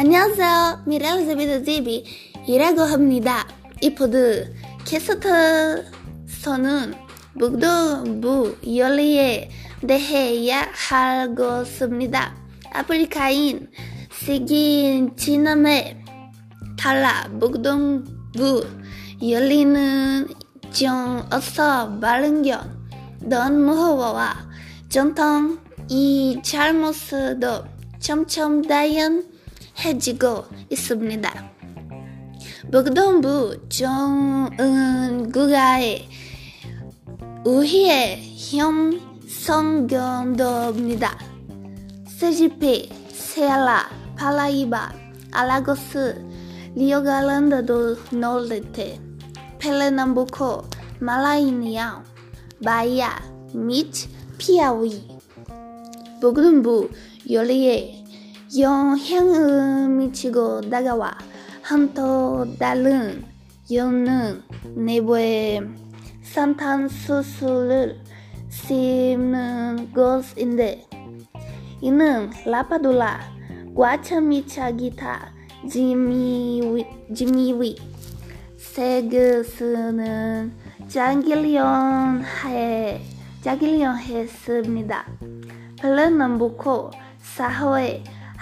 안녕하세요. 미래를 제비드 제비이라고 합니다. 이 포드 캐스터서는 북동부 연리에 대해 이야기하겠습니다. 아프리카인 세계인 지남에 달라 북동부 열리는 좀 어서 바른견 넌 무허워와 전통 이 잘못도 점점 다양 해지고 있습니다. 북동부 정은국가의 우희의 형성견도입니다. 세지페, 세알라, 팔라이바, 알라고스, 리오갈란드도 놀레테, 펠레남부코, 말라이니아, 바이아, 및 피아위. 북동부 요리에 영향을 미치고 다가와 한또 다른 영능 내부에 산탄수수를 씹는 것인데 이는 라파둘라, 과차미차 기타, 지미위, 지미위, 세그스는 장길련해, 장길련했습니다. 펠레남부코 사회 하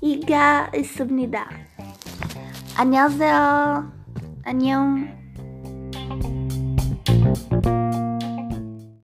이 케이크와 과자에 대한 미천 가지 요리법을 제스하는 아수칼 쟤는 동해 무더불 물론 창이가 있습니다. 안녕하세요. 안녕.